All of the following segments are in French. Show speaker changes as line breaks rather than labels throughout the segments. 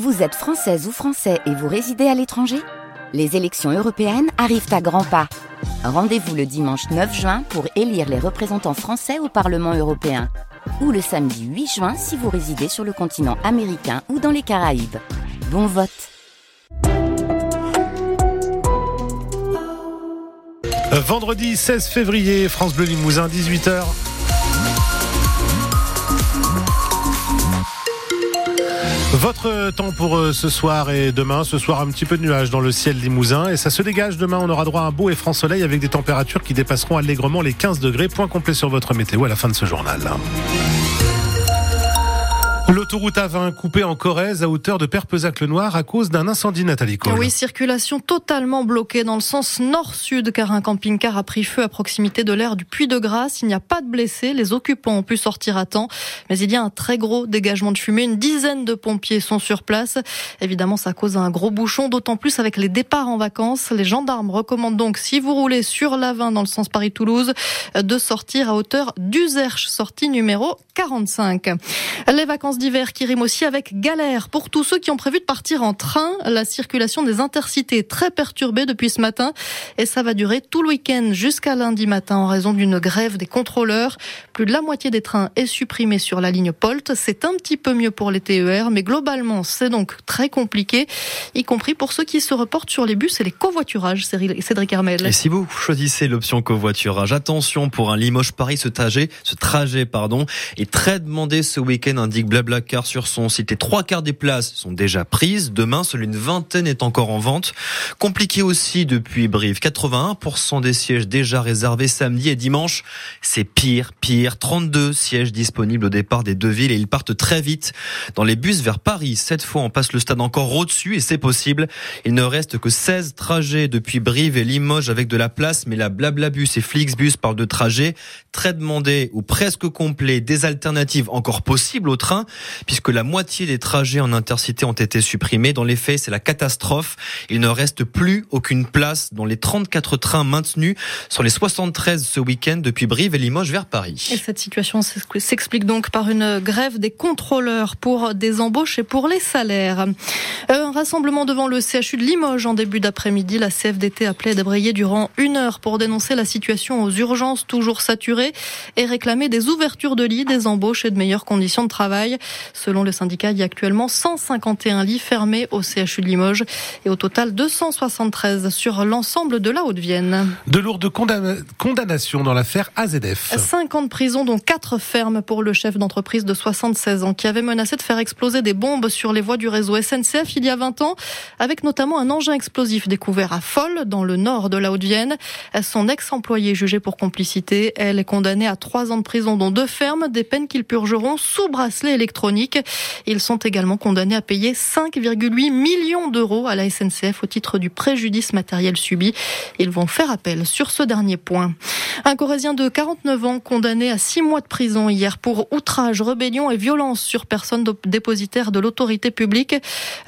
Vous êtes française ou français et vous résidez à l'étranger? Les élections européennes arrivent à grands pas. Rendez-vous le dimanche 9 juin pour élire les représentants français au Parlement européen. Ou le samedi 8 juin si vous résidez sur le continent américain ou dans les Caraïbes. Bon vote
Vendredi 16 février, France Bleu Limousin, 18h. Votre temps pour euh, ce soir et demain. Ce soir, un petit peu de nuages dans le ciel limousin et ça se dégage. Demain, on aura droit à un beau et franc soleil avec des températures qui dépasseront allègrement les 15 degrés. Point complet sur votre météo à la fin de ce journal. L'autoroute A20 coupée en Corrèze à hauteur de Perpezac-le-Noir à cause d'un incendie, Nathalie.
Oui, circulation totalement bloquée dans le sens nord-sud car un camping-car a pris feu à proximité de l'aire du Puy de Grasse. Il n'y a pas de blessés, les occupants ont pu sortir à temps, mais il y a un très gros dégagement de fumée. Une dizaine de pompiers sont sur place. Évidemment, ça cause un gros bouchon, d'autant plus avec les départs en vacances. Les gendarmes recommandent donc, si vous roulez sur l'A20 dans le sens Paris-Toulouse, de sortir à hauteur d'Uzerche, sortie numéro 45. Les vacances d'hiver qui riment aussi avec galère. Pour tous ceux qui ont prévu de partir en train, la circulation des intercités est très perturbée depuis ce matin et ça va durer tout le week-end jusqu'à lundi matin en raison d'une grève des contrôleurs. Plus de la moitié des trains est supprimée sur la ligne Polt. C'est un petit peu mieux pour les TER, mais globalement, c'est donc très compliqué, y compris pour ceux qui se reportent sur les bus et les covoiturages. Cédric Hermel.
Et si vous choisissez l'option covoiturage, attention pour un Limoges-Paris, ce trajet, ce trajet, pardon, est très demandé ce week-end, indique Blablacar sur son site. Les trois quarts des places sont déjà prises. Demain, seule une vingtaine est encore en vente. Compliqué aussi depuis Brive. 81% des sièges déjà réservés samedi et dimanche. C'est pire, pire. 32 sièges disponibles au départ des deux villes et ils partent très vite dans les bus vers Paris. Cette fois, on passe le stade encore au-dessus et c'est possible. Il ne reste que 16 trajets depuis Brive et Limoges avec de la place, mais la Blablabus et Flixbus parlent de trajets très demandés ou presque complets, des alternatives encore possibles au train, puisque la moitié des trajets en intercité ont été supprimés. Dans les faits, c'est la catastrophe. Il ne reste plus aucune place dans les 34 trains maintenus sur les 73 ce week-end depuis Brive et Limoges vers Paris.
Et cette situation s'explique donc par une grève des contrôleurs pour des embauches et pour les salaires. Euh, un rassemblement devant le CHU de Limoges en début d'après-midi. La CFDT appelait à débrayer durant une heure pour dénoncer la situation aux urgences toujours saturées et réclamer des ouvertures de lits, des embauches et de meilleures conditions de travail. Selon le syndicat, il y a actuellement 151 lits fermés au CHU de Limoges et au total 273 sur l'ensemble de la Haute-Vienne.
De lourdes condamnations dans l'affaire AZF.
5 ans de prison, dont 4 fermes pour le chef d'entreprise de 76 ans qui avait menacé de faire exploser des bombes sur les voies du réseau SNCF il y a 20 ans, avec notamment un engin explosif découvert à Foll, dans le nord de la Haute-Vienne. Son ex-employé jugé pour complicité, elle est condamnée à 3 ans de prison, dont deux fermes, des peines qu'ils purgeront sous bracelet Ils sont également condamnés à payer 5,8 millions d'euros à la SNCF au titre du préjudice matériel subi. Ils vont faire appel sur ce dernier point. Un Corésien de 49 ans condamné à 6 mois de prison hier pour outrage, rébellion et violence sur personne dépositaire de l'autorité publique.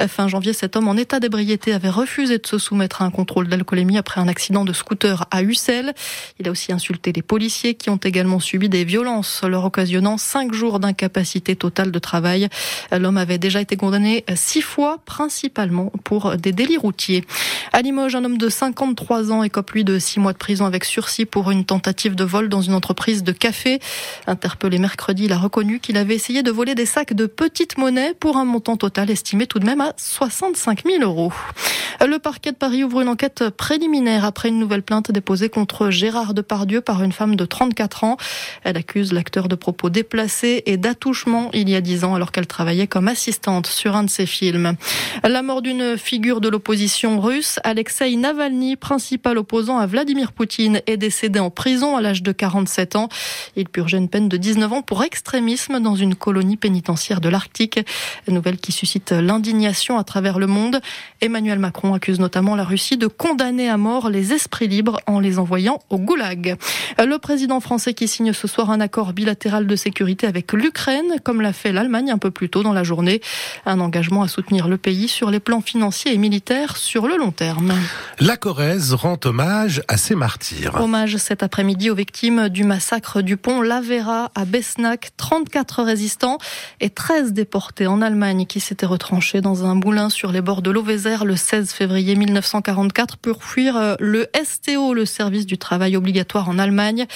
Fin janvier, cet homme en état d'ébriété avait refusé de se soumettre à un contrôle d'alcoolémie après un accident de scooter à Ussel. Il a aussi insulté les policiers qui ont également subi des violences, leur occasionnant 5 jours d'incapacité totale de travail. L'homme avait déjà été condamné six fois, principalement pour des délits routiers. À Limoges, un homme de 53 ans écope lui de six mois de prison avec sursis pour une tentative de vol dans une entreprise de café. Interpellé mercredi, il a reconnu qu'il avait essayé de voler des sacs de petites monnaies pour un montant total estimé tout de même à 65 000 euros. Le parquet de Paris ouvre une enquête préliminaire après une nouvelle plainte déposée contre Gérard Depardieu par une femme de 34 ans. Elle accuse l'acteur de propos déplacés et d'attouchement il y a 10 ans alors qu'elle travaillait comme assistante sur un de ses films. La mort d'une figure de l'opposition russe, Alexei Navalny, principal opposant à Vladimir Poutine, est décédé en prison à l'âge de 47 ans. Il purgeait une peine de 19 ans pour extrémisme dans une colonie pénitentiaire de l'Arctique. Nouvelle qui suscite l'indignation à travers le monde. Emmanuel Macron accuse notamment la Russie de condamner à mort les esprits libres en les envoyant au goulag. Le président français qui signe ce soir un accord bilatéral de sécurité avec l'Ukraine, comme l'a fait l'Allemagne un peu plus tôt dans la journée. Un engagement à soutenir le pays sur les plans financiers et militaires sur le long terme.
La Corrèze rend hommage à ses martyrs.
Hommage cet après-midi aux victimes du massacre du pont Lavera à Besnac. 34 résistants et 13 déportés en Allemagne qui s'étaient retranchés dans un moulin sur les bords de l'Auvézère le 16 février 1944 pour fuir euh, le STO, le service du travail obligatoire en Allemagne.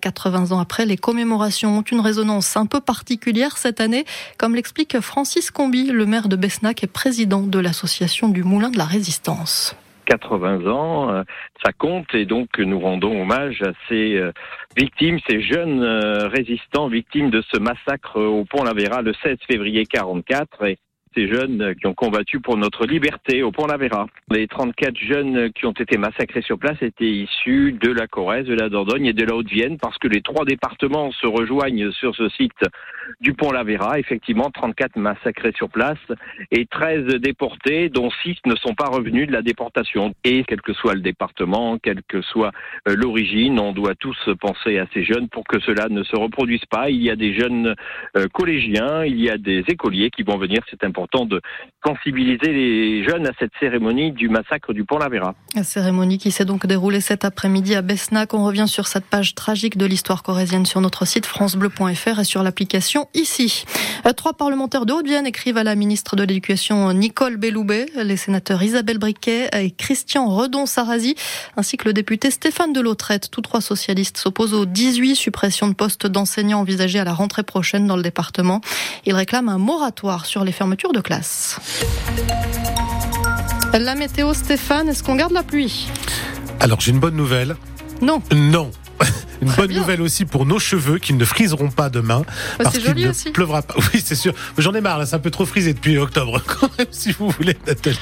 80 ans après, les commémorations ont une résonance un peu particulière cette année, comme l'explique Francis Combi, le maire de Besnac et président de l'association du Moulin de la Résistance.
80 ans, euh, ça compte et donc nous rendons hommage à ces euh, victimes, ces jeunes résistants victimes de ce massacre au Pont Lavera le 16 février 44 et ces jeunes qui ont combattu pour notre liberté au Pont Lavera. Les 34 jeunes qui ont été massacrés sur place étaient issus de la Corrèze, de la Dordogne et de la Haute-Vienne parce que les trois départements se rejoignent sur ce site du Pont Lavera. Effectivement, 34 massacrés sur place et 13 déportés dont 6 ne sont pas revenus de la déportation. Et quel que soit le département, quelle que soit euh, l'origine, on doit tous penser à ces jeunes pour que cela ne se reproduise pas. Il y a des jeunes euh, collégiens, il y a des écoliers qui vont venir, c'est important de sensibiliser les jeunes à cette cérémonie du massacre du Pont Lavera.
La cérémonie qui s'est donc déroulée cet après-midi à Besnac. On revient sur cette page tragique de l'histoire corésienne sur notre site francebleu.fr et sur l'application ici. Euh, trois parlementaires de Haute-Vienne écrivent à la ministre de l'Éducation Nicole Belloubet, les sénateurs Isabelle Briquet et Christian Redon-Sarazi, ainsi que le député Stéphane Delautrette. Tous trois socialistes s'opposent aux 18 suppressions de postes d'enseignants envisagées à la rentrée prochaine dans le département. Ils réclament un moratoire sur les fermetures de classe. La météo, Stéphane, est-ce qu'on garde la pluie?
Alors j'ai une bonne nouvelle.
Non.
Non. Une bonne nouvelle aussi pour nos cheveux qui ne friseront pas demain.
Bah, parce qu'il ne
pleuvra pas. Oui, c'est sûr. J'en ai marre, là, c'est un peu trop frisé depuis octobre, quand même, si vous voulez, Nathalie.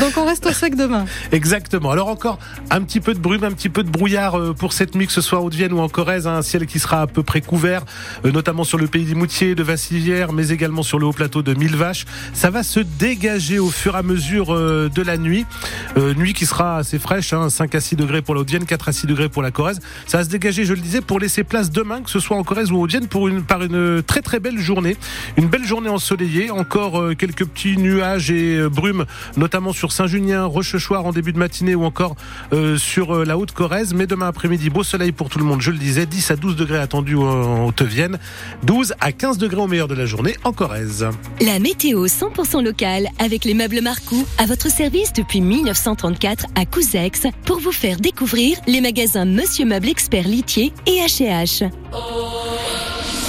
Donc on reste au sec demain.
Exactement. Alors encore un petit peu de brume, un petit peu de brouillard euh, pour cette nuit, que ce soit Haute-Vienne ou en Corrèze. Un ciel qui sera à peu près couvert, euh, notamment sur le pays d'Imoutier, de Vassilière, mais également sur le haut plateau de Millevaches. Ça va se dégager au fur et à mesure euh, de la nuit. Nuit qui sera assez fraîche, 5 hein, à 6 degrés pour la Haute-Vienne, 4 à 6 degrés pour la Corrèze. Ça va se dégager, je je le disais, pour laisser place demain, que ce soit en Corrèze ou en Haute-Vienne, pour une, par une très très belle journée. Une belle journée ensoleillée, encore euh, quelques petits nuages et euh, brumes, notamment sur Saint-Junien, Rochechouart en début de matinée ou encore euh, sur la Haute-Corrèze. Mais demain après-midi, beau soleil pour tout le monde, je le disais, 10 à 12 degrés attendus en Haute-Vienne, 12 à 15 degrés au meilleur de la journée en Corrèze.
La météo 100% locale avec les meubles Marcou à votre service depuis 1934 à Couzex pour vous faire découvrir les magasins Monsieur Meuble Expert Litier et HH.